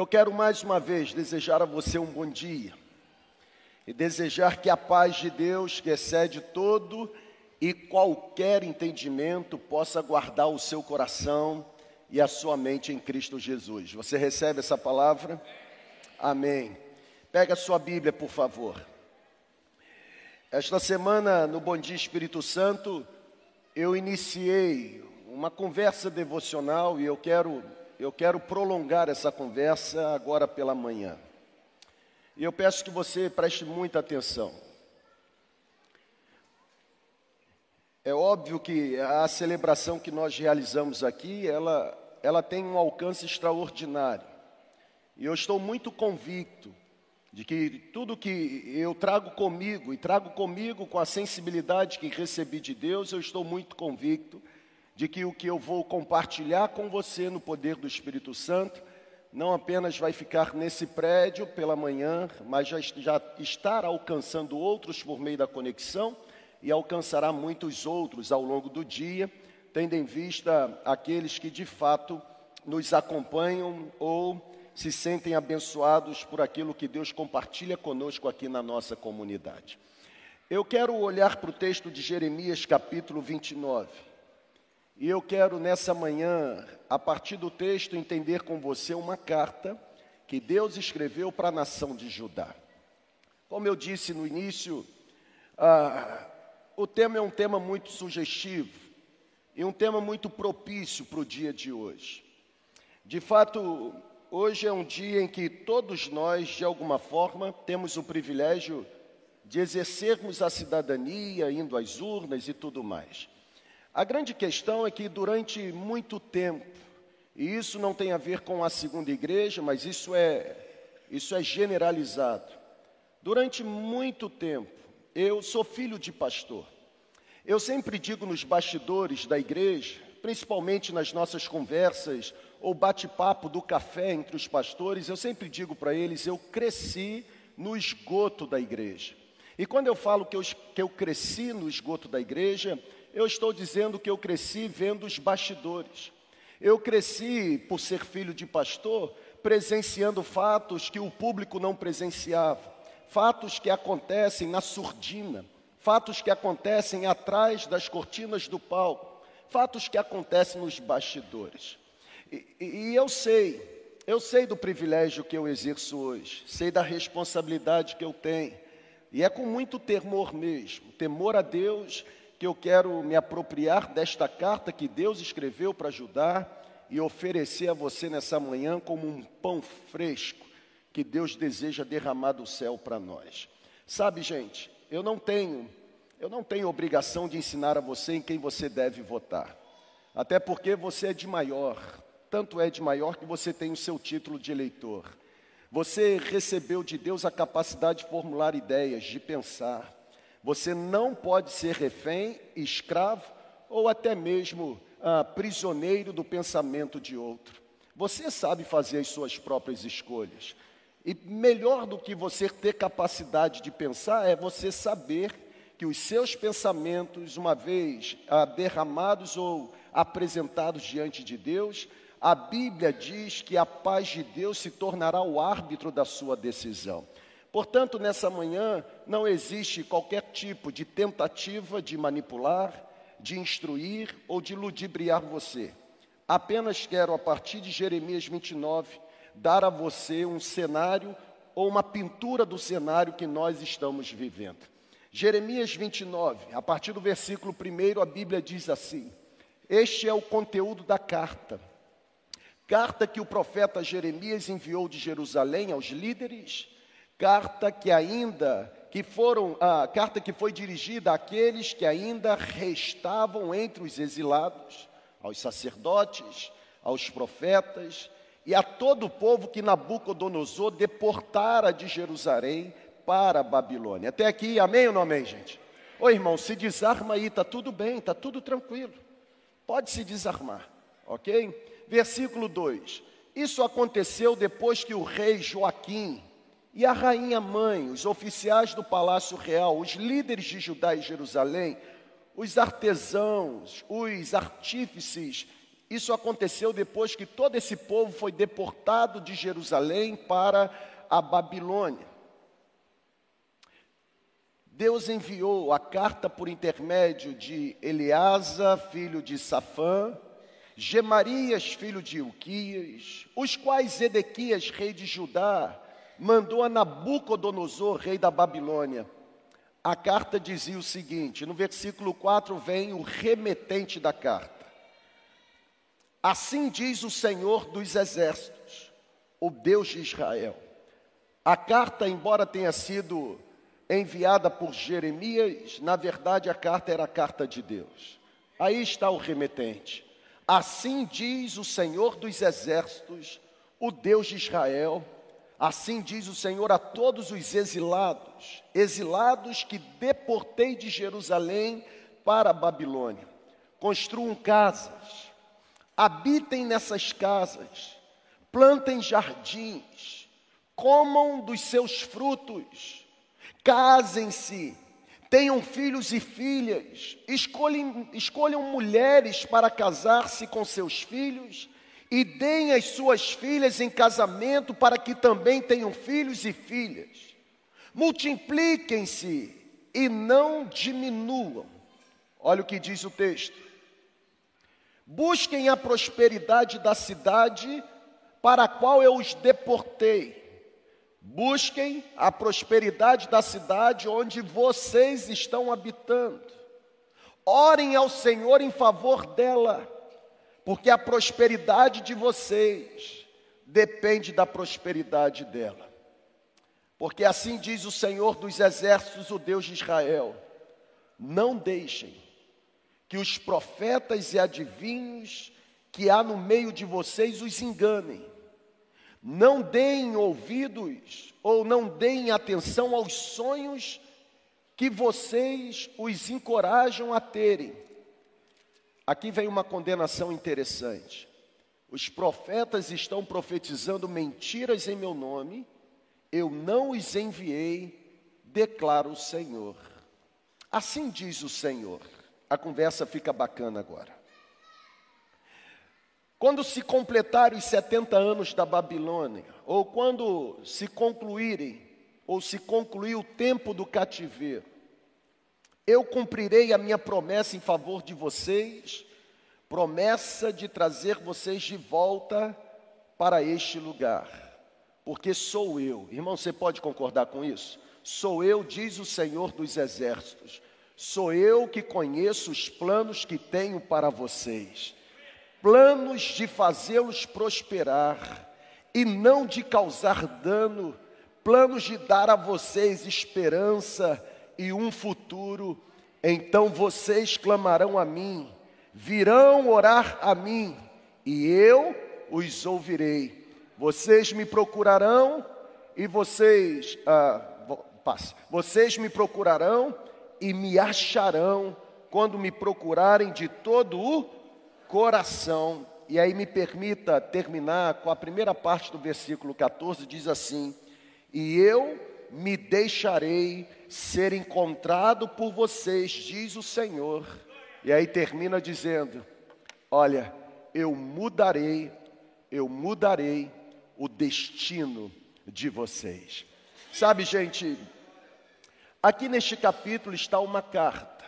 Eu quero mais uma vez desejar a você um bom dia e desejar que a paz de Deus, que excede todo e qualquer entendimento, possa guardar o seu coração e a sua mente em Cristo Jesus. Você recebe essa palavra? Amém. Pega a sua Bíblia, por favor. Esta semana, no Bom Dia Espírito Santo, eu iniciei uma conversa devocional e eu quero, eu quero prolongar essa conversa agora pela manhã. E eu peço que você preste muita atenção. É óbvio que a celebração que nós realizamos aqui, ela, ela tem um alcance extraordinário. E eu estou muito convicto de que tudo que eu trago comigo, e trago comigo com a sensibilidade que recebi de Deus, eu estou muito convicto de que o que eu vou compartilhar com você no poder do Espírito Santo, não apenas vai ficar nesse prédio pela manhã, mas já, já estar alcançando outros por meio da conexão e alcançará muitos outros ao longo do dia, tendo em vista aqueles que de fato nos acompanham ou se sentem abençoados por aquilo que Deus compartilha conosco aqui na nossa comunidade. Eu quero olhar para o texto de Jeremias, capítulo 29. E eu quero nessa manhã, a partir do texto, entender com você uma carta que Deus escreveu para a nação de Judá. Como eu disse no início, ah, o tema é um tema muito sugestivo e um tema muito propício para o dia de hoje. De fato, hoje é um dia em que todos nós, de alguma forma, temos o privilégio de exercermos a cidadania, indo às urnas e tudo mais. A grande questão é que durante muito tempo, e isso não tem a ver com a segunda igreja, mas isso é, isso é generalizado. Durante muito tempo, eu sou filho de pastor. Eu sempre digo nos bastidores da igreja, principalmente nas nossas conversas ou bate-papo do café entre os pastores, eu sempre digo para eles: eu cresci no esgoto da igreja. E quando eu falo que eu, que eu cresci no esgoto da igreja, eu estou dizendo que eu cresci vendo os bastidores. Eu cresci, por ser filho de pastor, presenciando fatos que o público não presenciava. Fatos que acontecem na surdina, fatos que acontecem atrás das cortinas do palco, fatos que acontecem nos bastidores. E, e, eu sei, eu sei do privilégio que eu exerço hoje, sei da responsabilidade que eu tenho, e é com muito temor mesmo, temor a Deus, que eu quero me apropriar desta carta que Deus escreveu para ajudar e oferecer a você nessa manhã como um pão fresco que Deus deseja derramar do céu para nós. Sabe, gente, eu não tenho, eu não tenho obrigação de ensinar a você em quem você deve votar. Até porque você é de maior, tanto é de maior que você tem o seu título de eleitor. Você recebeu de Deus a capacidade de formular ideias, de pensar. Você não pode ser refém, escravo ou até mesmo ah, prisioneiro do pensamento de outro. Você sabe fazer as suas próprias escolhas. E melhor do que você ter capacidade de pensar é você saber que os seus pensamentos, uma vez ah, derramados ou apresentados diante de Deus, a Bíblia diz que a paz de Deus se tornará o árbitro da sua decisão. Portanto, nessa manhã, não existe qualquer tipo de tentativa de manipular, de instruir ou de ludibriar você. Apenas quero, a partir de Jeremias 29, dar a você um cenário ou uma pintura do cenário que nós estamos vivendo. Jeremias 29, a partir do versículo 1, a Bíblia diz assim: Este é o conteúdo da carta. Carta que o profeta Jeremias enviou de Jerusalém aos líderes, carta que ainda que foram a carta que foi dirigida àqueles que ainda restavam entre os exilados, aos sacerdotes, aos profetas e a todo o povo que Nabucodonosor deportara de Jerusalém para a Babilônia. Até aqui, amém ou não amém, gente? Ô irmão, se desarma aí, está tudo bem, está tudo tranquilo. Pode se desarmar, ok? Versículo 2: Isso aconteceu depois que o rei Joaquim e a rainha mãe, os oficiais do palácio real, os líderes de Judá e Jerusalém, os artesãos, os artífices Isso aconteceu depois que todo esse povo foi deportado de Jerusalém para a Babilônia. Deus enviou a carta por intermédio de Eleasa, filho de Safã, Gemarias, filho de Ilquias, os quais Edequias, rei de Judá, mandou a Nabucodonosor, rei da Babilônia. A carta dizia o seguinte: no versículo 4 vem o remetente da carta. Assim diz o Senhor dos exércitos, o Deus de Israel. A carta, embora tenha sido enviada por Jeremias, na verdade a carta era a carta de Deus. Aí está o remetente. Assim diz o Senhor dos exércitos, o Deus de Israel. Assim diz o Senhor a todos os exilados, exilados que deportei de Jerusalém para a Babilônia. Construam casas habitem nessas casas, plantem jardins, comam dos seus frutos, casem-se, tenham filhos e filhas, escolhem, escolham mulheres para casar-se com seus filhos e deem as suas filhas em casamento para que também tenham filhos e filhas. Multipliquem-se e não diminuam. Olha o que diz o texto. Busquem a prosperidade da cidade para a qual eu os deportei. Busquem a prosperidade da cidade onde vocês estão habitando. Orem ao Senhor em favor dela, porque a prosperidade de vocês depende da prosperidade dela. Porque assim diz o Senhor dos exércitos, o Deus de Israel: não deixem que os profetas e adivinhos que há no meio de vocês os enganem. Não deem ouvidos ou não deem atenção aos sonhos que vocês os encorajam a terem. Aqui vem uma condenação interessante. Os profetas estão profetizando mentiras em meu nome, eu não os enviei, declara o Senhor. Assim diz o Senhor a conversa fica bacana agora. Quando se completarem os 70 anos da Babilônia, ou quando se concluírem, ou se concluir o tempo do cativeiro, eu cumprirei a minha promessa em favor de vocês, promessa de trazer vocês de volta para este lugar, porque sou eu. Irmão, você pode concordar com isso? Sou eu, diz o Senhor dos Exércitos Sou eu que conheço os planos que tenho para vocês, planos de fazê-los prosperar e não de causar dano, planos de dar a vocês esperança e um futuro. Então vocês clamarão a mim, virão orar a mim, e eu os ouvirei. Vocês me procurarão e vocês, ah, passa, vocês me procurarão e me acharão quando me procurarem de todo o coração. E aí me permita terminar com a primeira parte do versículo 14, diz assim: E eu me deixarei ser encontrado por vocês, diz o Senhor. E aí termina dizendo: Olha, eu mudarei, eu mudarei o destino de vocês. Sabe, gente, Aqui neste capítulo está uma carta.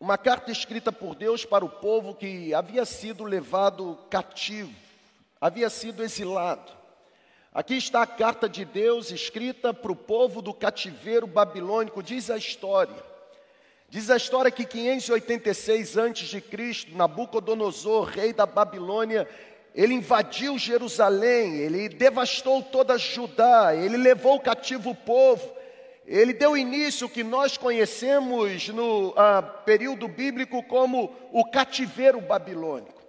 Uma carta escrita por Deus para o povo que havia sido levado cativo, havia sido exilado. Aqui está a carta de Deus escrita para o povo do cativeiro babilônico, diz a história. Diz a história que 586 a.C., Nabucodonosor, rei da Babilônia, ele invadiu Jerusalém, ele devastou toda Judá, ele levou cativo o povo, ele deu início que nós conhecemos no ah, período bíblico como o cativeiro babilônico.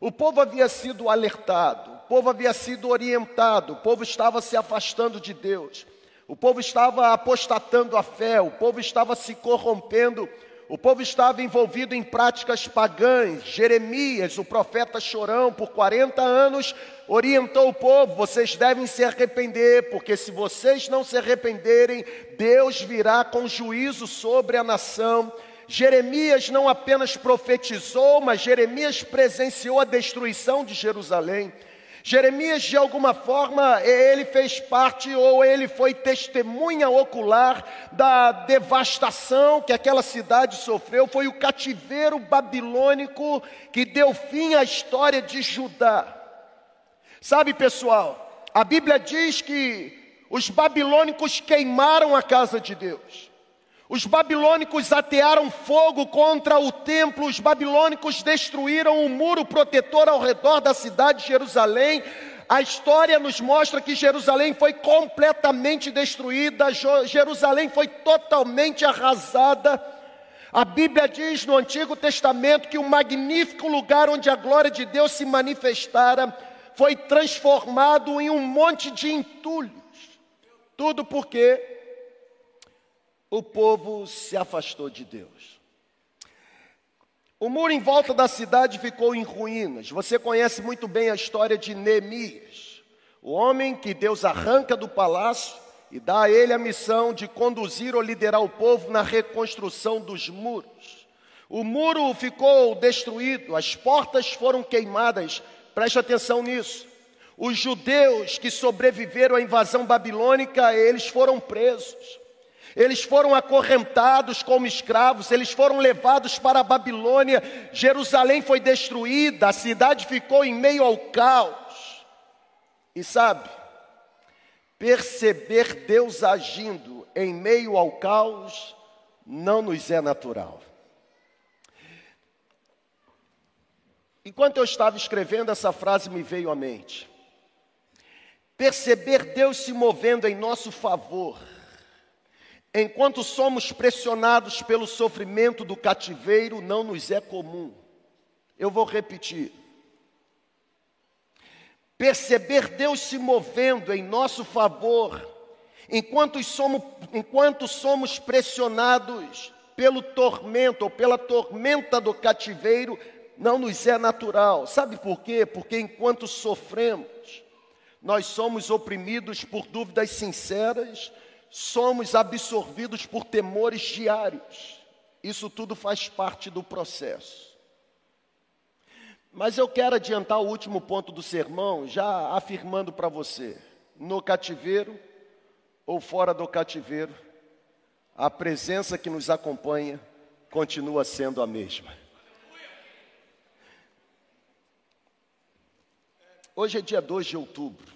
O povo havia sido alertado, o povo havia sido orientado, o povo estava se afastando de Deus, o povo estava apostatando a fé, o povo estava se corrompendo o povo estava envolvido em práticas pagãs. Jeremias, o profeta chorão, por 40 anos, orientou o povo: vocês devem se arrepender, porque se vocês não se arrependerem, Deus virá com juízo sobre a nação. Jeremias não apenas profetizou, mas Jeremias presenciou a destruição de Jerusalém. Jeremias, de alguma forma, ele fez parte ou ele foi testemunha ocular da devastação que aquela cidade sofreu. Foi o cativeiro babilônico que deu fim à história de Judá. Sabe, pessoal, a Bíblia diz que os babilônicos queimaram a casa de Deus. Os babilônicos atearam fogo contra o templo, os babilônicos destruíram o muro protetor ao redor da cidade de Jerusalém. A história nos mostra que Jerusalém foi completamente destruída, Jerusalém foi totalmente arrasada. A Bíblia diz no Antigo Testamento que o magnífico lugar onde a glória de Deus se manifestara foi transformado em um monte de entulhos. Tudo porque o povo se afastou de Deus. O muro em volta da cidade ficou em ruínas. Você conhece muito bem a história de Neemias, o homem que Deus arranca do palácio e dá a ele a missão de conduzir ou liderar o povo na reconstrução dos muros. O muro ficou destruído, as portas foram queimadas. Preste atenção nisso. Os judeus que sobreviveram à invasão babilônica, eles foram presos. Eles foram acorrentados como escravos, eles foram levados para a Babilônia. Jerusalém foi destruída, a cidade ficou em meio ao caos. E sabe, perceber Deus agindo em meio ao caos não nos é natural. Enquanto eu estava escrevendo, essa frase me veio à mente. Perceber Deus se movendo em nosso favor Enquanto somos pressionados pelo sofrimento do cativeiro, não nos é comum. Eu vou repetir. Perceber Deus se movendo em nosso favor, enquanto somos, enquanto somos pressionados pelo tormento ou pela tormenta do cativeiro, não nos é natural. Sabe por quê? Porque enquanto sofremos, nós somos oprimidos por dúvidas sinceras, somos absorvidos por temores diários. Isso tudo faz parte do processo. Mas eu quero adiantar o último ponto do sermão, já afirmando para você: no cativeiro ou fora do cativeiro, a presença que nos acompanha continua sendo a mesma. Hoje é dia 2 de outubro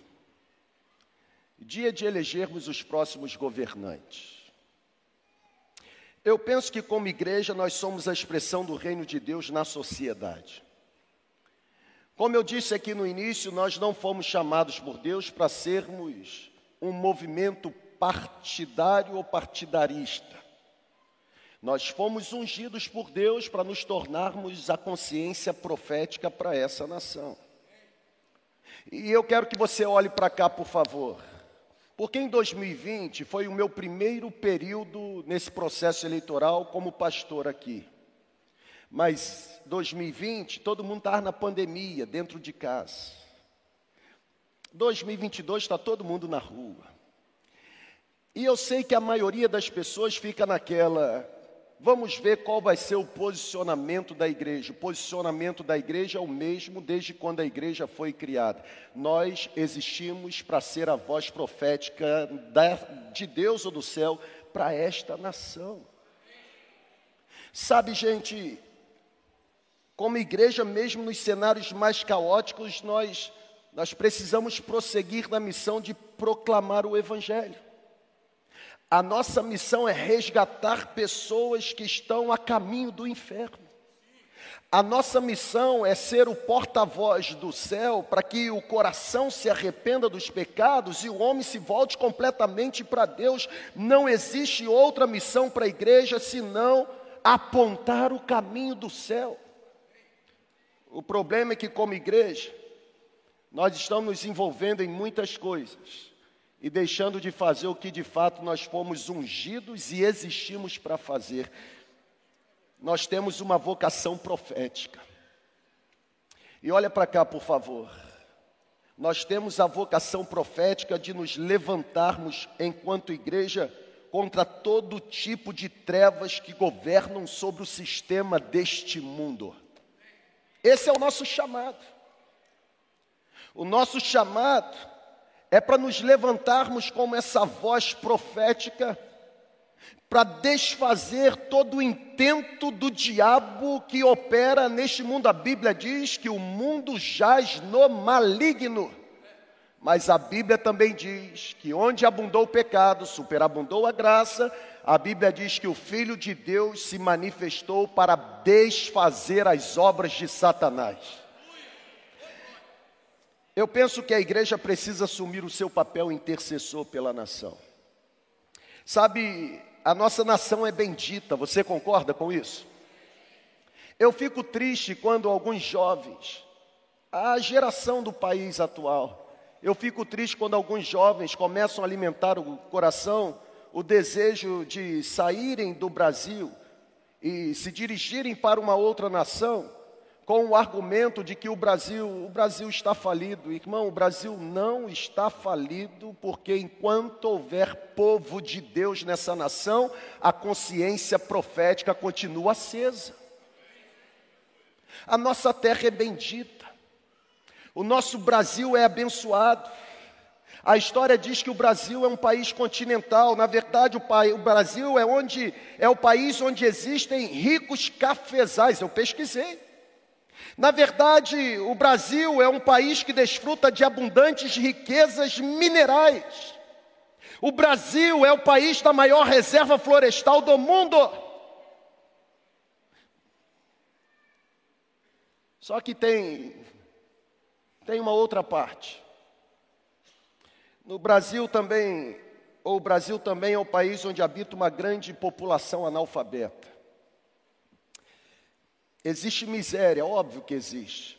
dia de elegermos os próximos governantes. Eu penso que, como igreja, nós somos a expressão do reino de Deus na sociedade. Como eu disse aqui no início, nós não fomos chamados por Deus para sermos um movimento partidário ou partidarista. Nós fomos ungidos por Deus para nos tornarmos a consciência profética para essa nação. E eu quero que você olhe para cá, por favor. Porque em 2020 foi o meu primeiro período nesse processo eleitoral como pastor aqui. Mas 2020, todo mundo estava na pandemia, dentro de casa. 2022 está todo mundo na rua. E eu sei que a maioria das pessoas fica naquela, Vamos ver qual vai ser o posicionamento da igreja. O posicionamento da igreja é o mesmo desde quando a igreja foi criada. Nós existimos para ser a voz profética de Deus ou do céu para esta nação. Sabe, gente, como igreja, mesmo nos cenários mais caóticos, nós, nós precisamos prosseguir na missão de proclamar o Evangelho. A nossa missão é resgatar pessoas que estão a caminho do inferno. A nossa missão é ser o porta-voz do céu para que o coração se arrependa dos pecados e o homem se volte completamente para Deus. Não existe outra missão para a igreja senão apontar o caminho do céu. O problema é que, como igreja, nós estamos nos envolvendo em muitas coisas e deixando de fazer o que de fato nós fomos ungidos e existimos para fazer. Nós temos uma vocação profética. E olha para cá, por favor. Nós temos a vocação profética de nos levantarmos enquanto igreja contra todo tipo de trevas que governam sobre o sistema deste mundo. Esse é o nosso chamado. O nosso chamado é para nos levantarmos como essa voz profética, para desfazer todo o intento do diabo que opera neste mundo. A Bíblia diz que o mundo jaz no maligno. Mas a Bíblia também diz que onde abundou o pecado, superabundou a graça. A Bíblia diz que o Filho de Deus se manifestou para desfazer as obras de Satanás. Eu penso que a igreja precisa assumir o seu papel intercessor pela nação. Sabe, a nossa nação é bendita, você concorda com isso? Eu fico triste quando alguns jovens, a geração do país atual, eu fico triste quando alguns jovens começam a alimentar o coração, o desejo de saírem do Brasil e se dirigirem para uma outra nação, com o argumento de que o Brasil, o Brasil está falido. Irmão, o Brasil não está falido, porque enquanto houver povo de Deus nessa nação, a consciência profética continua acesa. A nossa terra é bendita. O nosso Brasil é abençoado. A história diz que o Brasil é um país continental. Na verdade, o, o, Brasil é onde é o país onde existem ricos cafezais. Eu pesquisei. Na verdade, o Brasil é um país que desfruta de abundantes riquezas minerais. O Brasil é o país da maior reserva florestal do mundo. Só que tem tem uma outra parte. No Brasil também, ou o Brasil também é o país onde habita uma grande população analfabeta. Existe miséria, óbvio que existe.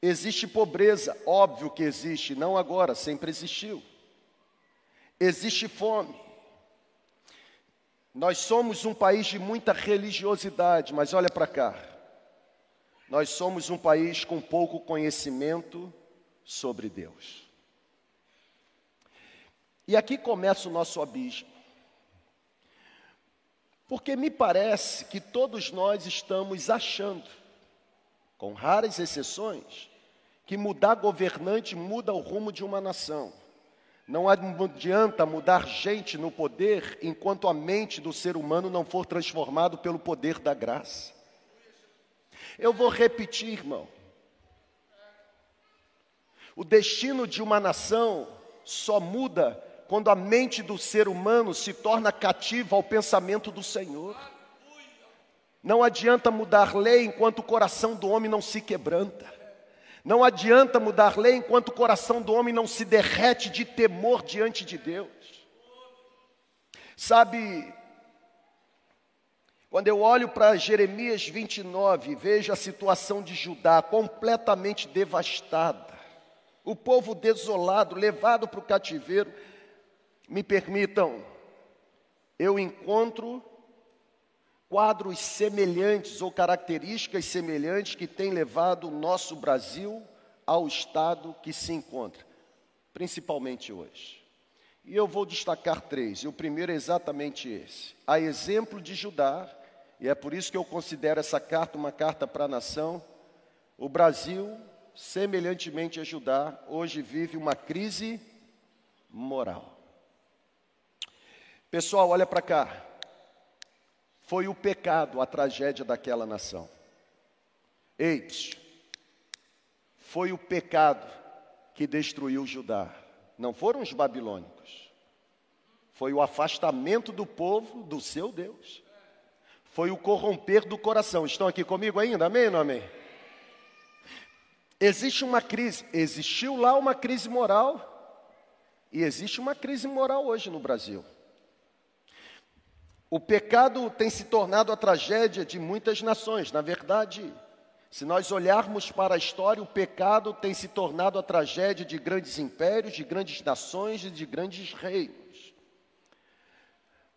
Existe pobreza, óbvio que existe, não agora, sempre existiu. Existe fome. Nós somos um país de muita religiosidade, mas olha para cá. Nós somos um país com pouco conhecimento sobre Deus. E aqui começa o nosso abismo. Porque me parece que todos nós estamos achando, com raras exceções, que mudar governante muda o rumo de uma nação. Não adianta mudar gente no poder enquanto a mente do ser humano não for transformado pelo poder da graça. Eu vou repetir, irmão. O destino de uma nação só muda quando a mente do ser humano se torna cativa ao pensamento do Senhor. Não adianta mudar lei enquanto o coração do homem não se quebranta. Não adianta mudar lei enquanto o coração do homem não se derrete de temor diante de Deus. Sabe, quando eu olho para Jeremias 29, vejo a situação de Judá completamente devastada, o povo desolado, levado para o cativeiro, me permitam, eu encontro quadros semelhantes ou características semelhantes que têm levado o nosso Brasil ao estado que se encontra, principalmente hoje. E eu vou destacar três, e o primeiro é exatamente esse. A exemplo de Judá, e é por isso que eu considero essa carta uma carta para a nação. O Brasil, semelhantemente a Judá, hoje vive uma crise moral. Pessoal, olha para cá. Foi o pecado a tragédia daquela nação. Eis, foi o pecado que destruiu Judá. Não foram os babilônicos. Foi o afastamento do povo do seu Deus foi o corromper do coração. Estão aqui comigo ainda? Amém ou não amém? Existe uma crise, existiu lá uma crise moral e existe uma crise moral hoje no Brasil. O pecado tem se tornado a tragédia de muitas nações. Na verdade, se nós olharmos para a história, o pecado tem se tornado a tragédia de grandes impérios, de grandes nações e de grandes reis.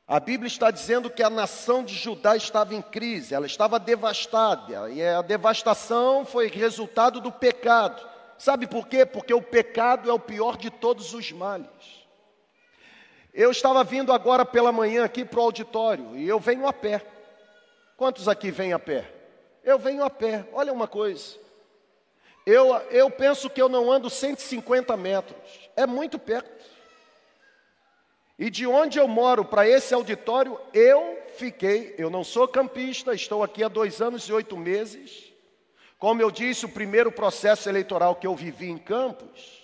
A Bíblia está dizendo que a nação de Judá estava em crise, ela estava devastada, e a devastação foi resultado do pecado. Sabe por quê? Porque o pecado é o pior de todos os males. Eu estava vindo agora pela manhã aqui para o auditório e eu venho a pé. Quantos aqui vêm a pé? Eu venho a pé. Olha uma coisa. Eu, eu penso que eu não ando 150 metros. É muito perto. E de onde eu moro para esse auditório, eu fiquei. Eu não sou campista, estou aqui há dois anos e oito meses. Como eu disse, o primeiro processo eleitoral que eu vivi em Campos,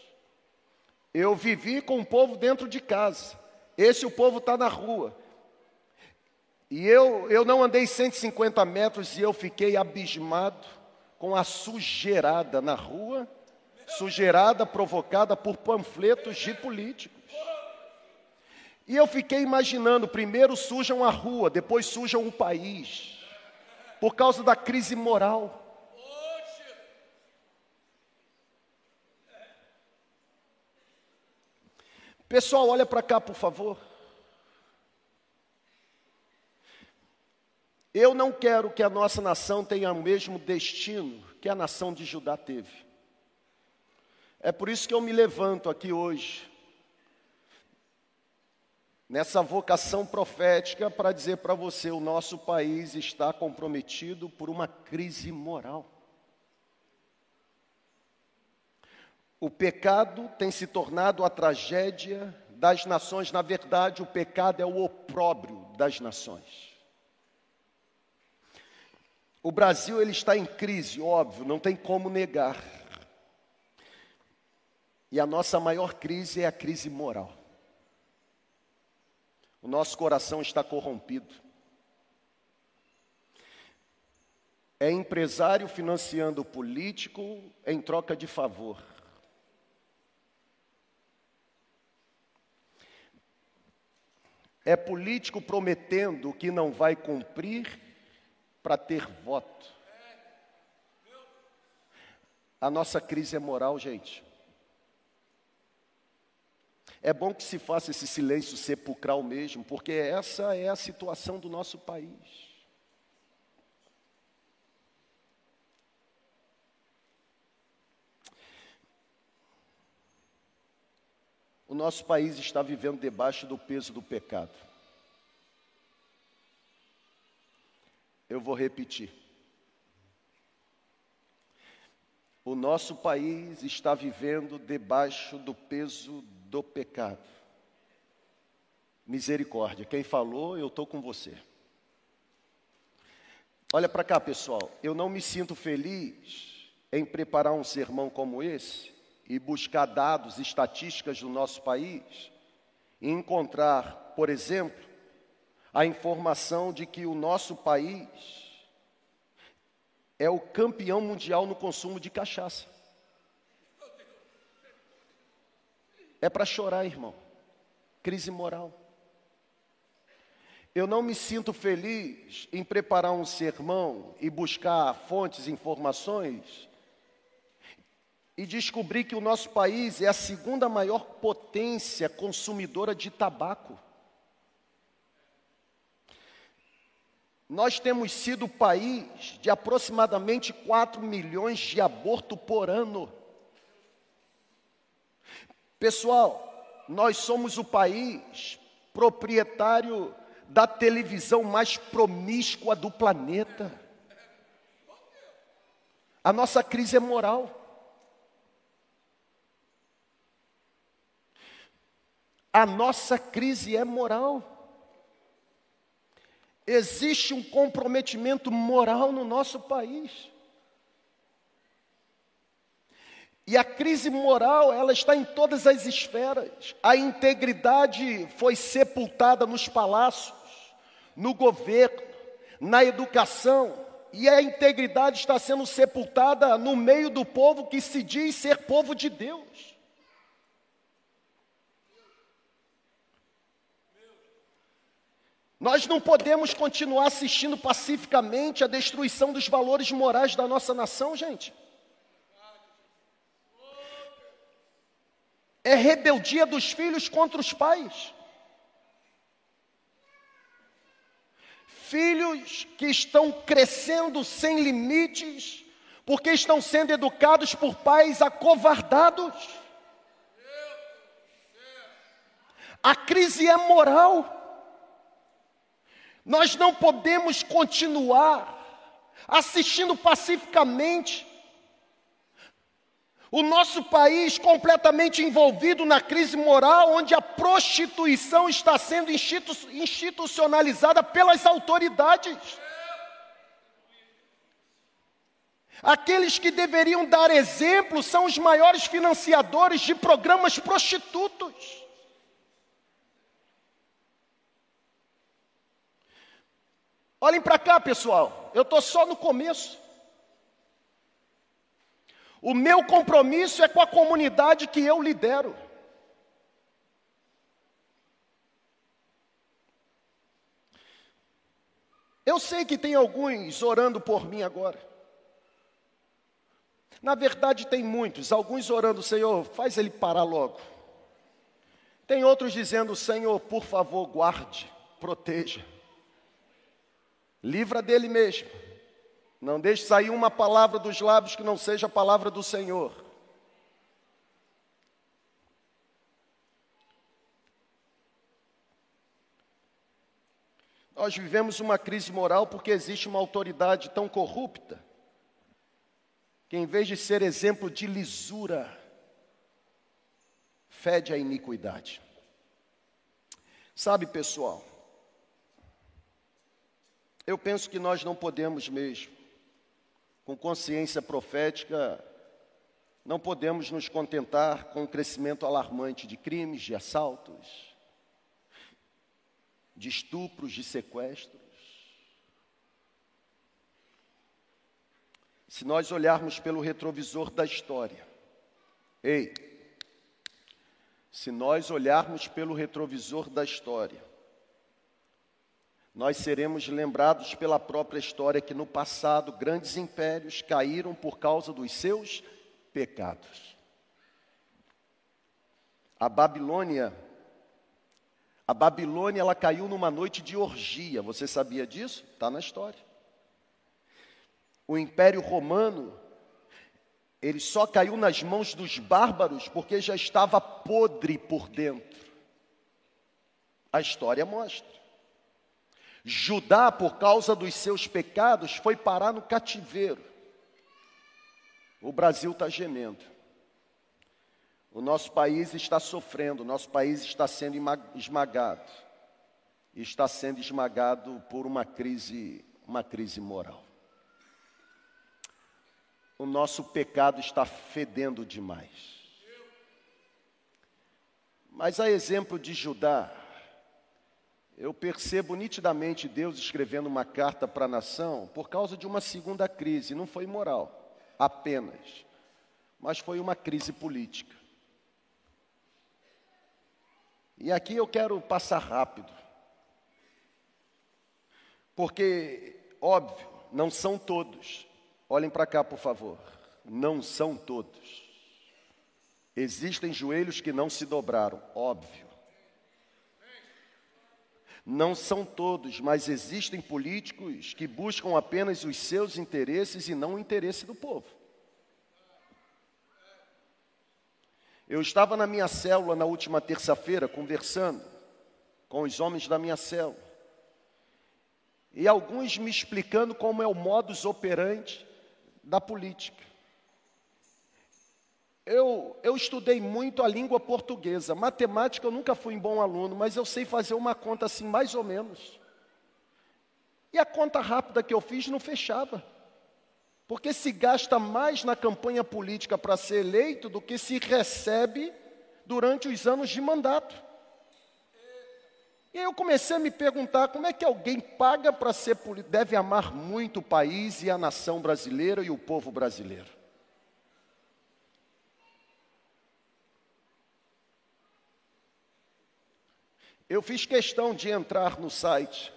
eu vivi com o povo dentro de casa. Esse o povo está na rua. E eu, eu não andei 150 metros e eu fiquei abismado com a sujeirada na rua, sujeirada provocada por panfletos de políticos. E eu fiquei imaginando: primeiro sujam a rua, depois sujam o país, por causa da crise moral. Pessoal, olha para cá, por favor. Eu não quero que a nossa nação tenha o mesmo destino que a nação de Judá teve. É por isso que eu me levanto aqui hoje, nessa vocação profética, para dizer para você: o nosso país está comprometido por uma crise moral. O pecado tem se tornado a tragédia das nações. Na verdade, o pecado é o opróbrio das nações. O Brasil ele está em crise, óbvio, não tem como negar. E a nossa maior crise é a crise moral. O nosso coração está corrompido. É empresário financiando político em troca de favor. É político prometendo que não vai cumprir para ter voto. A nossa crise é moral, gente. É bom que se faça esse silêncio sepulcral mesmo, porque essa é a situação do nosso país. O nosso país está vivendo debaixo do peso do pecado. Eu vou repetir. O nosso país está vivendo debaixo do peso do pecado. Misericórdia, quem falou, eu estou com você. Olha para cá, pessoal, eu não me sinto feliz em preparar um sermão como esse e buscar dados, estatísticas do nosso país, e encontrar, por exemplo, a informação de que o nosso país é o campeão mundial no consumo de cachaça. É para chorar, irmão. Crise moral. Eu não me sinto feliz em preparar um sermão e buscar fontes, informações e descobri que o nosso país é a segunda maior potência consumidora de tabaco. Nós temos sido o país de aproximadamente 4 milhões de abortos por ano. Pessoal, nós somos o país proprietário da televisão mais promíscua do planeta. A nossa crise é moral. A nossa crise é moral. Existe um comprometimento moral no nosso país. E a crise moral, ela está em todas as esferas. A integridade foi sepultada nos palácios, no governo, na educação, e a integridade está sendo sepultada no meio do povo que se diz ser povo de Deus. Nós não podemos continuar assistindo pacificamente a destruição dos valores morais da nossa nação, gente. É rebeldia dos filhos contra os pais. Filhos que estão crescendo sem limites, porque estão sendo educados por pais acovardados. A crise é moral. Nós não podemos continuar assistindo pacificamente o nosso país completamente envolvido na crise moral, onde a prostituição está sendo institu institucionalizada pelas autoridades. Aqueles que deveriam dar exemplo são os maiores financiadores de programas prostitutos. Olhem para cá, pessoal, eu estou só no começo. O meu compromisso é com a comunidade que eu lidero. Eu sei que tem alguns orando por mim agora. Na verdade, tem muitos, alguns orando, Senhor, faz ele parar logo. Tem outros dizendo, Senhor, por favor, guarde, proteja. Livra dele mesmo. Não deixe sair uma palavra dos lábios que não seja a palavra do Senhor. Nós vivemos uma crise moral porque existe uma autoridade tão corrupta que, em vez de ser exemplo de lisura, fede a iniquidade. Sabe, pessoal, eu penso que nós não podemos mesmo com consciência profética, não podemos nos contentar com o crescimento alarmante de crimes, de assaltos, de estupros, de sequestros. Se nós olharmos pelo retrovisor da história, ei, se nós olharmos pelo retrovisor da história, nós seremos lembrados pela própria história que no passado grandes impérios caíram por causa dos seus pecados. A Babilônia, a Babilônia ela caiu numa noite de orgia, você sabia disso? Está na história. O Império Romano, ele só caiu nas mãos dos bárbaros porque já estava podre por dentro. A história mostra. Judá, por causa dos seus pecados, foi parar no cativeiro. O Brasil está gemendo. O nosso país está sofrendo, o nosso país está sendo esmagado. Está sendo esmagado por uma crise, uma crise moral. O nosso pecado está fedendo demais. Mas a exemplo de Judá, eu percebo nitidamente Deus escrevendo uma carta para a nação por causa de uma segunda crise. Não foi moral, apenas, mas foi uma crise política. E aqui eu quero passar rápido, porque, óbvio, não são todos. Olhem para cá, por favor. Não são todos. Existem joelhos que não se dobraram, óbvio. Não são todos, mas existem políticos que buscam apenas os seus interesses e não o interesse do povo. Eu estava na minha célula na última terça-feira conversando com os homens da minha célula. E alguns me explicando como é o modus operandi da política. Eu, eu estudei muito a língua portuguesa. Matemática eu nunca fui um bom aluno, mas eu sei fazer uma conta assim, mais ou menos. E a conta rápida que eu fiz não fechava. Porque se gasta mais na campanha política para ser eleito do que se recebe durante os anos de mandato. E aí eu comecei a me perguntar como é que alguém paga para ser político, deve amar muito o país e a nação brasileira e o povo brasileiro. Eu fiz questão de entrar no site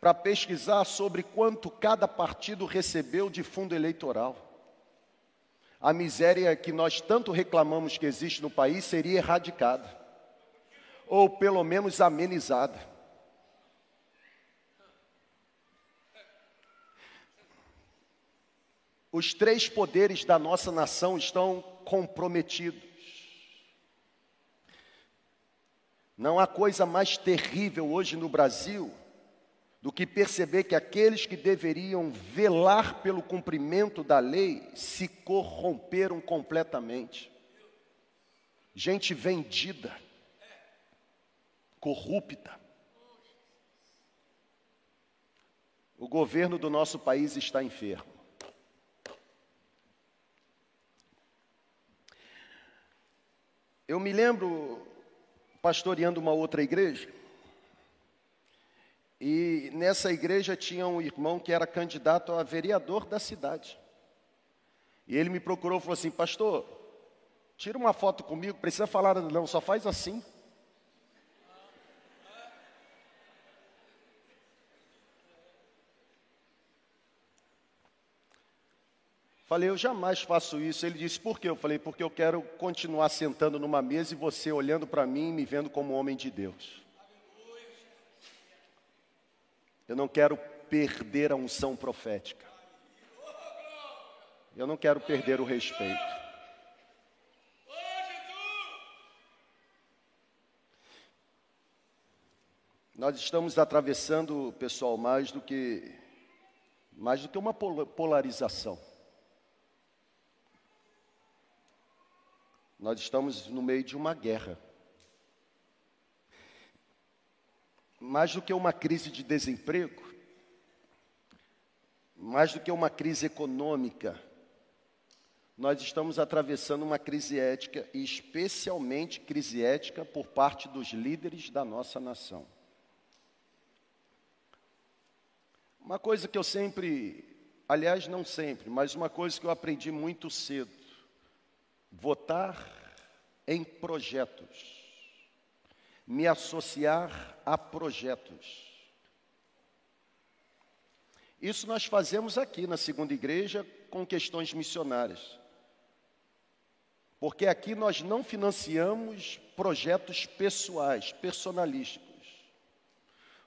para pesquisar sobre quanto cada partido recebeu de fundo eleitoral. A miséria que nós tanto reclamamos que existe no país seria erradicada, ou pelo menos amenizada. Os três poderes da nossa nação estão comprometidos. Não há coisa mais terrível hoje no Brasil do que perceber que aqueles que deveriam velar pelo cumprimento da lei se corromperam completamente. Gente vendida, corrupta. O governo do nosso país está enfermo. Eu me lembro pastoreando uma outra igreja, e nessa igreja tinha um irmão que era candidato a vereador da cidade. E ele me procurou e falou assim: Pastor, tira uma foto comigo, precisa falar, não, só faz assim. Falei, eu jamais faço isso. Ele disse, por quê? Eu falei, porque eu quero continuar sentando numa mesa e você olhando para mim e me vendo como homem de Deus. Eu não quero perder a unção profética. Eu não quero perder o respeito. Nós estamos atravessando, pessoal, mais do que mais do que uma polarização. Nós estamos no meio de uma guerra. Mais do que uma crise de desemprego, mais do que uma crise econômica, nós estamos atravessando uma crise ética, e especialmente crise ética por parte dos líderes da nossa nação. Uma coisa que eu sempre, aliás, não sempre, mas uma coisa que eu aprendi muito cedo: votar em projetos, me associar a projetos. Isso nós fazemos aqui na segunda igreja com questões missionárias. Porque aqui nós não financiamos projetos pessoais, personalísticos.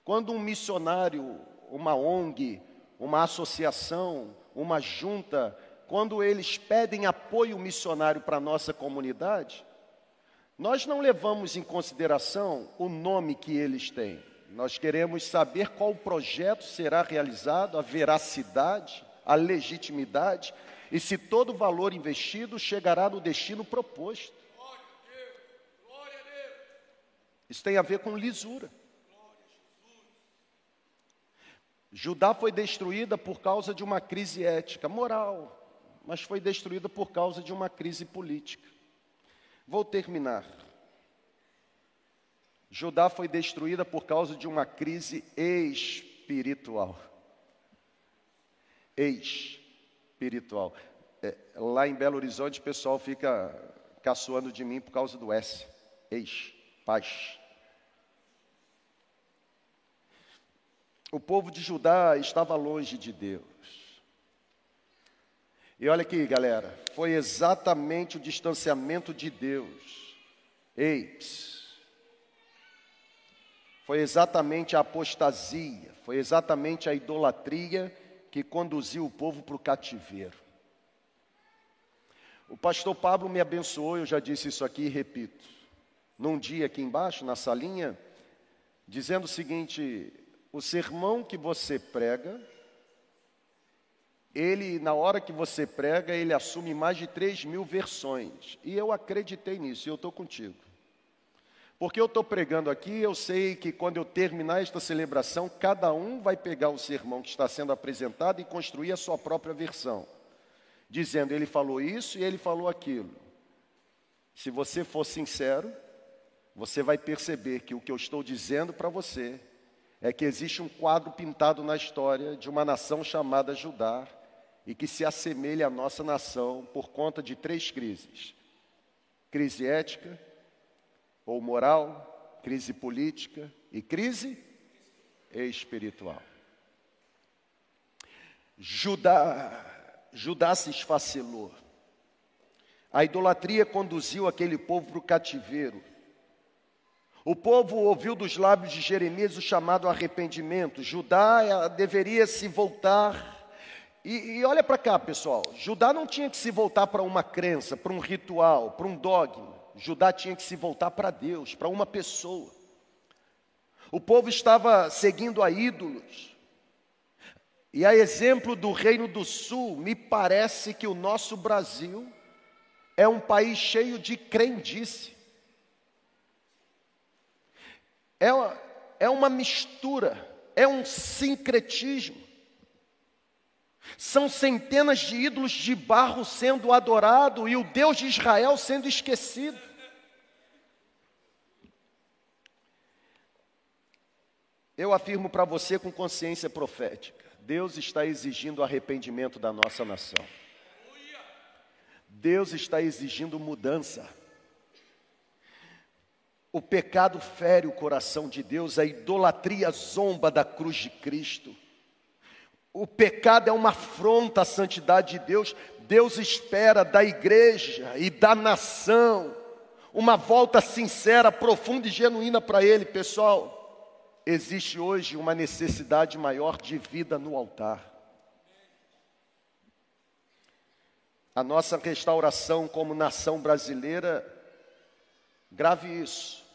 Quando um missionário, uma ONG, uma associação, uma junta quando eles pedem apoio missionário para a nossa comunidade, nós não levamos em consideração o nome que eles têm. Nós queremos saber qual projeto será realizado, a veracidade, a legitimidade e se todo o valor investido chegará no destino proposto. Isso tem a ver com lisura. Judá foi destruída por causa de uma crise ética, moral, mas foi destruída por causa de uma crise política. Vou terminar. Judá foi destruída por causa de uma crise espiritual. Espiritual. É, lá em Belo Horizonte, o pessoal fica caçoando de mim por causa do S. Ex, paz. O povo de Judá estava longe de Deus. E olha aqui, galera, foi exatamente o distanciamento de Deus. Eis. Foi exatamente a apostasia, foi exatamente a idolatria que conduziu o povo para o cativeiro. O pastor Pablo me abençoou, eu já disse isso aqui e repito. Num dia aqui embaixo, na salinha, dizendo o seguinte: o sermão que você prega ele, na hora que você prega, ele assume mais de 3 mil versões. E eu acreditei nisso, e eu estou contigo. Porque eu estou pregando aqui, eu sei que quando eu terminar esta celebração, cada um vai pegar o sermão que está sendo apresentado e construir a sua própria versão, dizendo ele falou isso e ele falou aquilo. Se você for sincero, você vai perceber que o que eu estou dizendo para você é que existe um quadro pintado na história de uma nação chamada Judá, e que se assemelha à nossa nação por conta de três crises: crise ética ou moral, crise política e crise espiritual. Judá, Judá se esfacelou. A idolatria conduziu aquele povo para o cativeiro. O povo ouviu dos lábios de Jeremias o chamado arrependimento. Judá deveria se voltar e, e olha para cá, pessoal: Judá não tinha que se voltar para uma crença, para um ritual, para um dogma. Judá tinha que se voltar para Deus, para uma pessoa. O povo estava seguindo a ídolos. E a exemplo do Reino do Sul, me parece que o nosso Brasil é um país cheio de crendice. É é uma mistura, é um sincretismo. São centenas de ídolos de barro sendo adorado e o Deus de Israel sendo esquecido. Eu afirmo para você com consciência profética: Deus está exigindo arrependimento da nossa nação. Deus está exigindo mudança. O pecado fere o coração de Deus, a idolatria zomba da cruz de Cristo. O pecado é uma afronta à santidade de Deus. Deus espera da igreja e da nação uma volta sincera, profunda e genuína para Ele, pessoal existe hoje uma necessidade maior de vida no altar. A nossa restauração como nação brasileira, grave isso.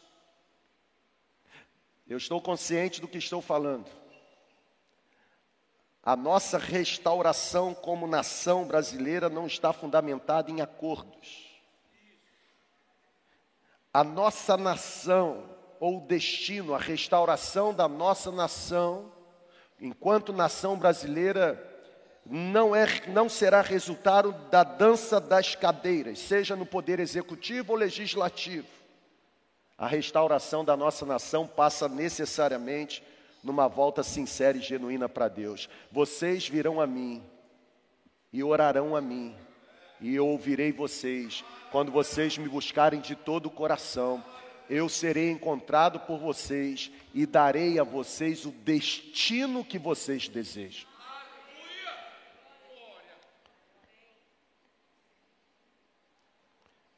Eu estou consciente do que estou falando. A nossa restauração como nação brasileira não está fundamentada em acordos. A nossa nação ou destino, a restauração da nossa nação, enquanto nação brasileira, não, é, não será resultado da dança das cadeiras, seja no poder executivo ou legislativo. A restauração da nossa nação passa necessariamente numa volta sincera e genuína para Deus. Vocês virão a mim e orarão a mim, e eu ouvirei vocês quando vocês me buscarem de todo o coração eu serei encontrado por vocês e darei a vocês o destino que vocês desejam.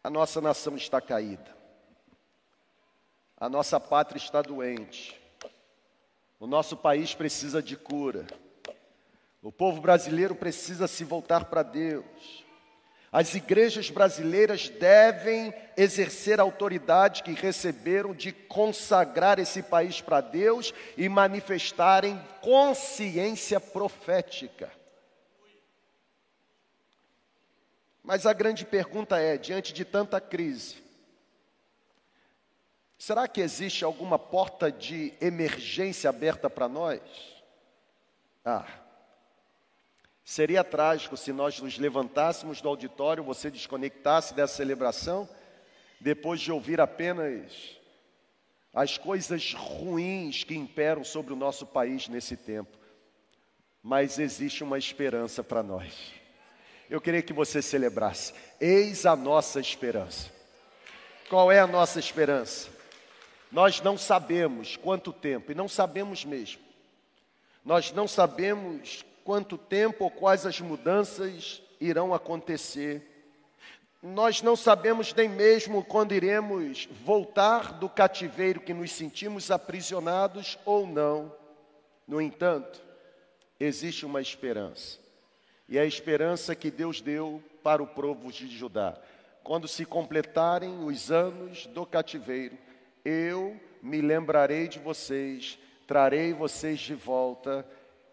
A nossa nação está caída. A nossa pátria está doente. O nosso país precisa de cura. O povo brasileiro precisa se voltar para Deus. As igrejas brasileiras devem exercer a autoridade que receberam de consagrar esse país para Deus e manifestarem consciência profética. Mas a grande pergunta é: diante de tanta crise, será que existe alguma porta de emergência aberta para nós? Ah, Seria trágico se nós nos levantássemos do auditório, você desconectasse dessa celebração, depois de ouvir apenas as coisas ruins que imperam sobre o nosso país nesse tempo. Mas existe uma esperança para nós. Eu queria que você celebrasse. Eis a nossa esperança. Qual é a nossa esperança? Nós não sabemos quanto tempo, e não sabemos mesmo. Nós não sabemos quanto tempo ou quais as mudanças irão acontecer. Nós não sabemos nem mesmo quando iremos voltar do cativeiro que nos sentimos aprisionados ou não. No entanto, existe uma esperança. E é a esperança que Deus deu para o povo de Judá. Quando se completarem os anos do cativeiro, eu me lembrarei de vocês, trarei vocês de volta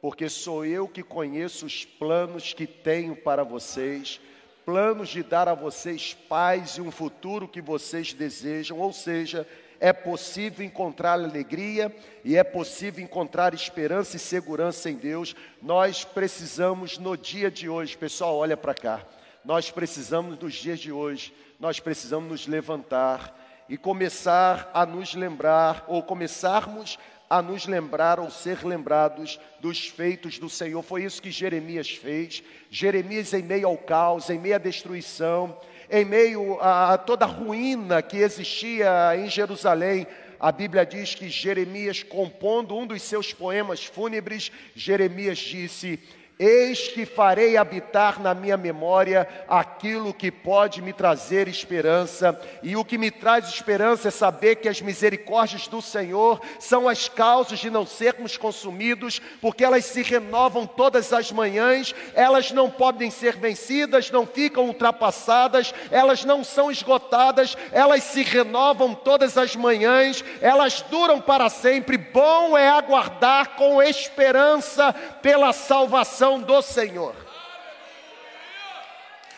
porque sou eu que conheço os planos que tenho para vocês, planos de dar a vocês paz e um futuro que vocês desejam, ou seja, é possível encontrar alegria e é possível encontrar esperança e segurança em Deus. Nós precisamos no dia de hoje, pessoal, olha para cá. Nós precisamos nos dias de hoje, nós precisamos nos levantar e começar a nos lembrar ou começarmos a nos lembrar ou ser lembrados dos feitos do Senhor. Foi isso que Jeremias fez. Jeremias, em meio ao caos, em meio à destruição, em meio a toda a ruína que existia em Jerusalém, a Bíblia diz que Jeremias, compondo um dos seus poemas fúnebres, Jeremias disse: Eis que farei habitar na minha memória aquilo que pode me trazer esperança, e o que me traz esperança é saber que as misericórdias do Senhor são as causas de não sermos consumidos, porque elas se renovam todas as manhãs, elas não podem ser vencidas, não ficam ultrapassadas, elas não são esgotadas, elas se renovam todas as manhãs, elas duram para sempre. Bom é aguardar com esperança pela salvação do Senhor.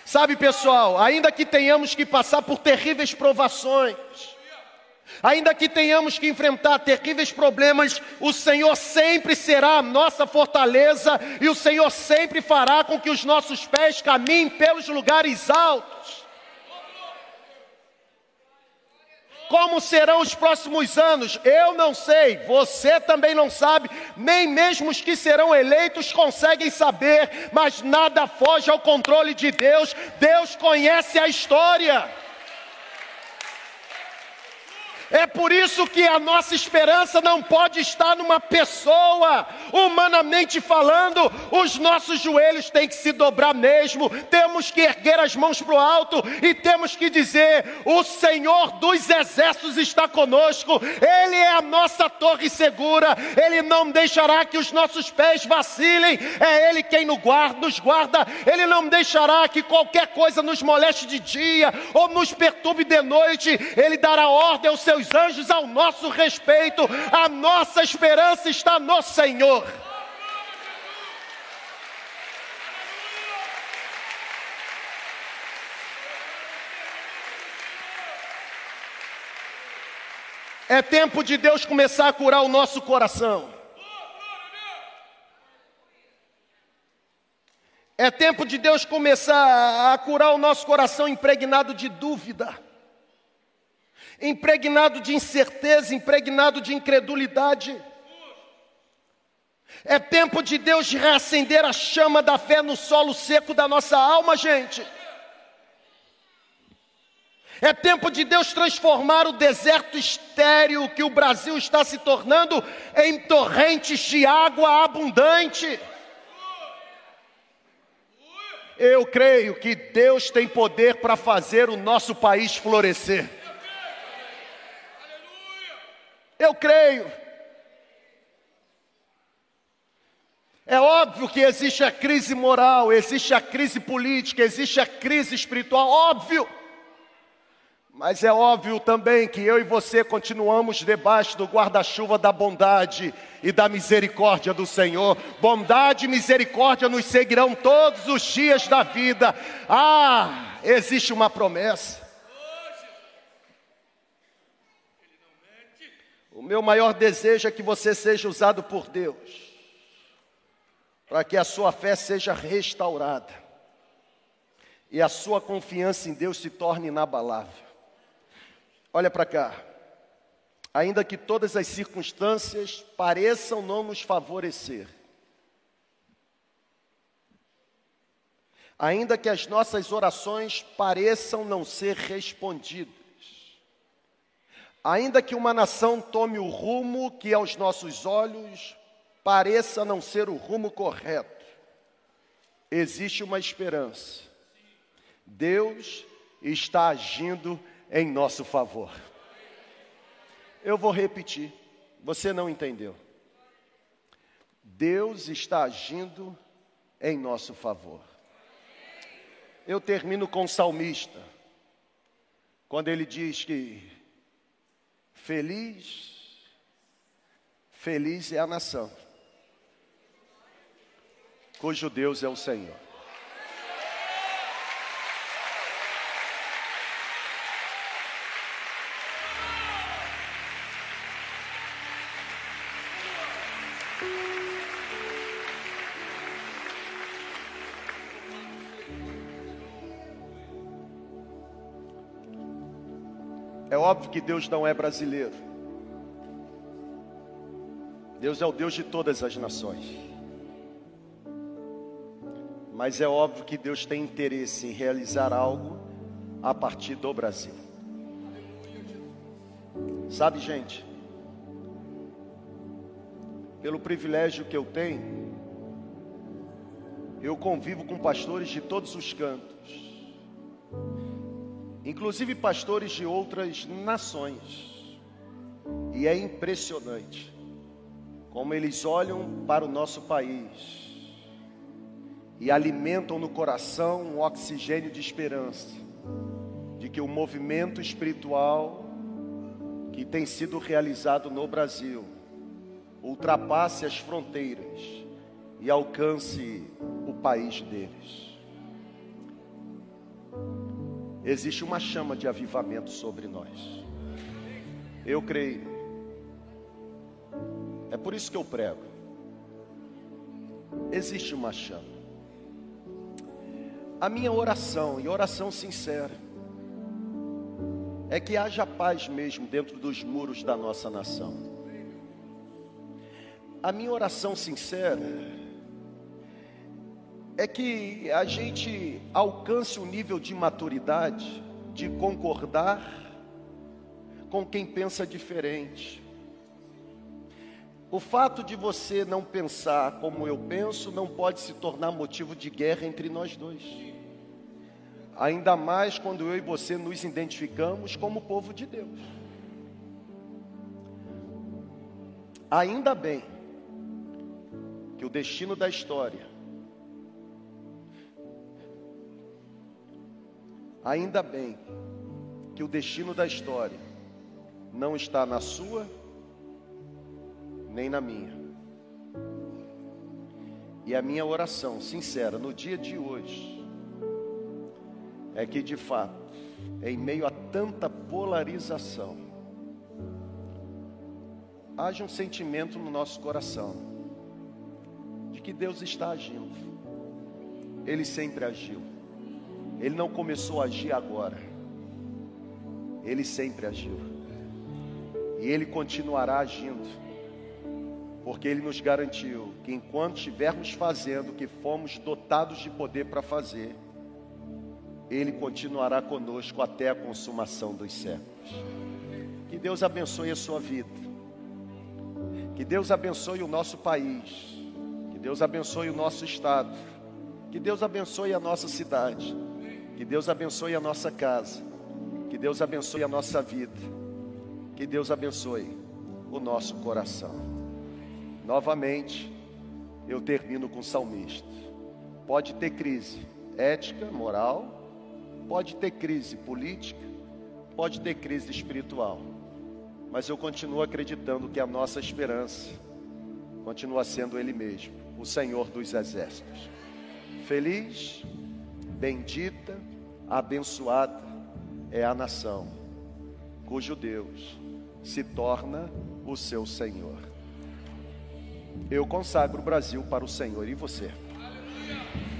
Sabe, pessoal, ainda que tenhamos que passar por terríveis provações, ainda que tenhamos que enfrentar terríveis problemas, o Senhor sempre será a nossa fortaleza e o Senhor sempre fará com que os nossos pés caminhem pelos lugares altos. Como serão os próximos anos? Eu não sei, você também não sabe, nem mesmo os que serão eleitos conseguem saber, mas nada foge ao controle de Deus. Deus conhece a história. É por isso que a nossa esperança não pode estar numa pessoa, humanamente falando, os nossos joelhos têm que se dobrar mesmo, temos que erguer as mãos para o alto e temos que dizer: O Senhor dos exércitos está conosco, Ele é a nossa torre segura, Ele não deixará que os nossos pés vacilem, é Ele quem nos guarda, nos guarda, Ele não deixará que qualquer coisa nos moleste de dia ou nos perturbe de noite, Ele dará ordem aos seus os anjos ao nosso respeito, a nossa esperança está no Senhor. É tempo de Deus começar a curar o nosso coração. É tempo de Deus começar a curar o nosso coração impregnado de dúvida impregnado de incerteza, impregnado de incredulidade. É tempo de Deus reacender a chama da fé no solo seco da nossa alma, gente. É tempo de Deus transformar o deserto estéril que o Brasil está se tornando em torrentes de água abundante. Eu creio que Deus tem poder para fazer o nosso país florescer. Eu creio. É óbvio que existe a crise moral, existe a crise política, existe a crise espiritual, óbvio. Mas é óbvio também que eu e você continuamos debaixo do guarda-chuva da bondade e da misericórdia do Senhor. Bondade e misericórdia nos seguirão todos os dias da vida. Ah, existe uma promessa. O meu maior desejo é que você seja usado por Deus, para que a sua fé seja restaurada e a sua confiança em Deus se torne inabalável. Olha para cá. Ainda que todas as circunstâncias pareçam não nos favorecer, ainda que as nossas orações pareçam não ser respondidas, Ainda que uma nação tome o rumo que aos nossos olhos pareça não ser o rumo correto, existe uma esperança. Deus está agindo em nosso favor. Eu vou repetir, você não entendeu. Deus está agindo em nosso favor. Eu termino com o salmista, quando ele diz que Feliz, feliz é a nação, cujo Deus é o Senhor. Que Deus não é brasileiro. Deus é o Deus de todas as nações. Mas é óbvio que Deus tem interesse em realizar algo a partir do Brasil. Sabe, gente, pelo privilégio que eu tenho eu convivo com pastores de todos os cantos, inclusive pastores de outras nações, e é impressionante como eles olham para o nosso país e alimentam no coração um oxigênio de esperança, de que o movimento espiritual que tem sido realizado no Brasil ultrapasse as fronteiras e alcance o país deles. Existe uma chama de avivamento sobre nós. Eu creio. É por isso que eu prego. Existe uma chama. A minha oração, e oração sincera, é que haja paz mesmo dentro dos muros da nossa nação. A minha oração sincera é que a gente alcance o nível de maturidade de concordar com quem pensa diferente. O fato de você não pensar como eu penso não pode se tornar motivo de guerra entre nós dois. Ainda mais quando eu e você nos identificamos como povo de Deus. Ainda bem que o destino da história, ainda bem que o destino da história não está na sua nem na minha. E a minha oração sincera no dia de hoje é que de fato, em meio a tanta polarização, haja um sentimento no nosso coração de que Deus está agindo. Ele sempre agiu. Ele não começou a agir agora. Ele sempre agiu. E ele continuará agindo. Porque ele nos garantiu que enquanto estivermos fazendo o que fomos dotados de poder para fazer, ele continuará conosco até a consumação dos séculos. Que Deus abençoe a sua vida. Que Deus abençoe o nosso país. Que Deus abençoe o nosso estado. Que Deus abençoe a nossa cidade. Que Deus abençoe a nossa casa. Que Deus abençoe a nossa vida. Que Deus abençoe o nosso coração. Novamente, eu termino com o salmista. Pode ter crise ética, moral, Pode ter crise política, pode ter crise espiritual, mas eu continuo acreditando que a nossa esperança continua sendo Ele mesmo, o Senhor dos Exércitos. Feliz, bendita, abençoada é a nação cujo Deus se torna o seu Senhor. Eu consagro o Brasil para o Senhor e você. Aleluia.